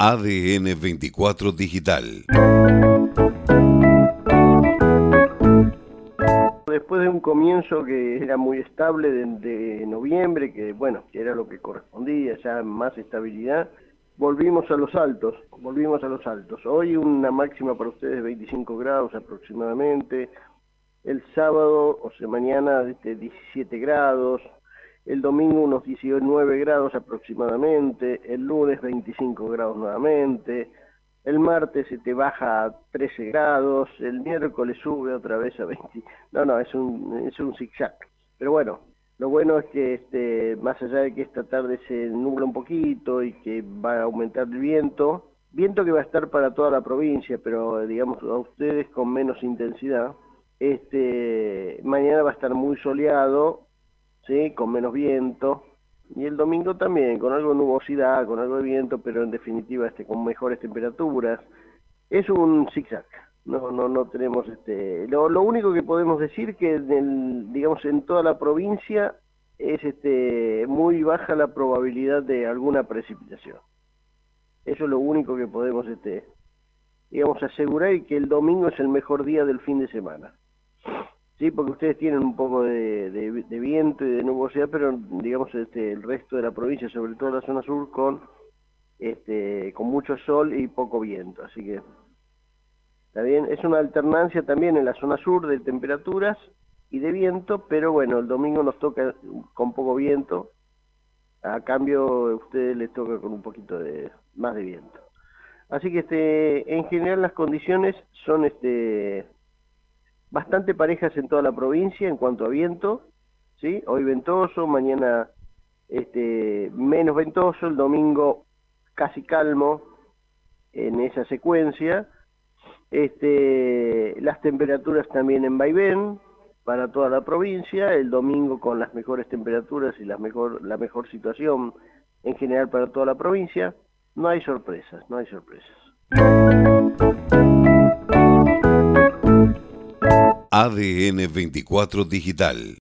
ADN 24 Digital. Después de un comienzo que era muy estable de, noviembre, que bueno, que era lo que correspondía, ya más estabilidad, volvimos a los altos, volvimos a los altos. Hoy una máxima para ustedes 25 grados aproximadamente, el sábado, o sea, mañana 17 este, grados, el domingo unos 19 grados aproximadamente, el lunes 25 grados nuevamente, el martes se te baja a 13 grados, el miércoles sube otra vez a 20. No, no, es un, es un zigzag. Pero bueno, lo bueno es que este, más allá de que esta tarde se nubla un poquito y que va a aumentar el viento, viento que va a estar para toda la provincia, pero digamos a ustedes con menos intensidad, este, mañana va a estar muy soleado, ¿sí? con menos viento, y el domingo también, con algo de nubosidad, con algo de viento, pero en definitiva este, con mejores temperaturas. Es un zigzag, no, no, no tenemos este. Lo, único que podemos decir que en el, digamos en toda la provincia es este muy baja la probabilidad de alguna precipitación. Eso es lo único que podemos este digamos asegurar y que el domingo es el mejor día del fin de semana. Sí, porque ustedes tienen un poco de, viento y de nubosidad, pero digamos este, el resto de la provincia, sobre todo la zona sur, con este, con mucho sol y poco viento. Así que está bien. Es una alternancia también en la zona sur de temperaturas y de viento, pero bueno, el domingo nos toca con poco viento. A cambio, a ustedes les toca con un poquito de más de viento. Así que este, en general las condiciones son este bastante parejas en toda la provincia en cuanto a viento, ¿sí? Hoy ventoso, mañana este, menos ventoso, el domingo casi calmo en esa secuencia. Este, las temperaturas también en vaivén para toda la provincia, el domingo con las mejores temperaturas y la mejor, la mejor situación en general para toda la provincia. No hay sorpresas, no hay sorpresas. ADN 24 Digital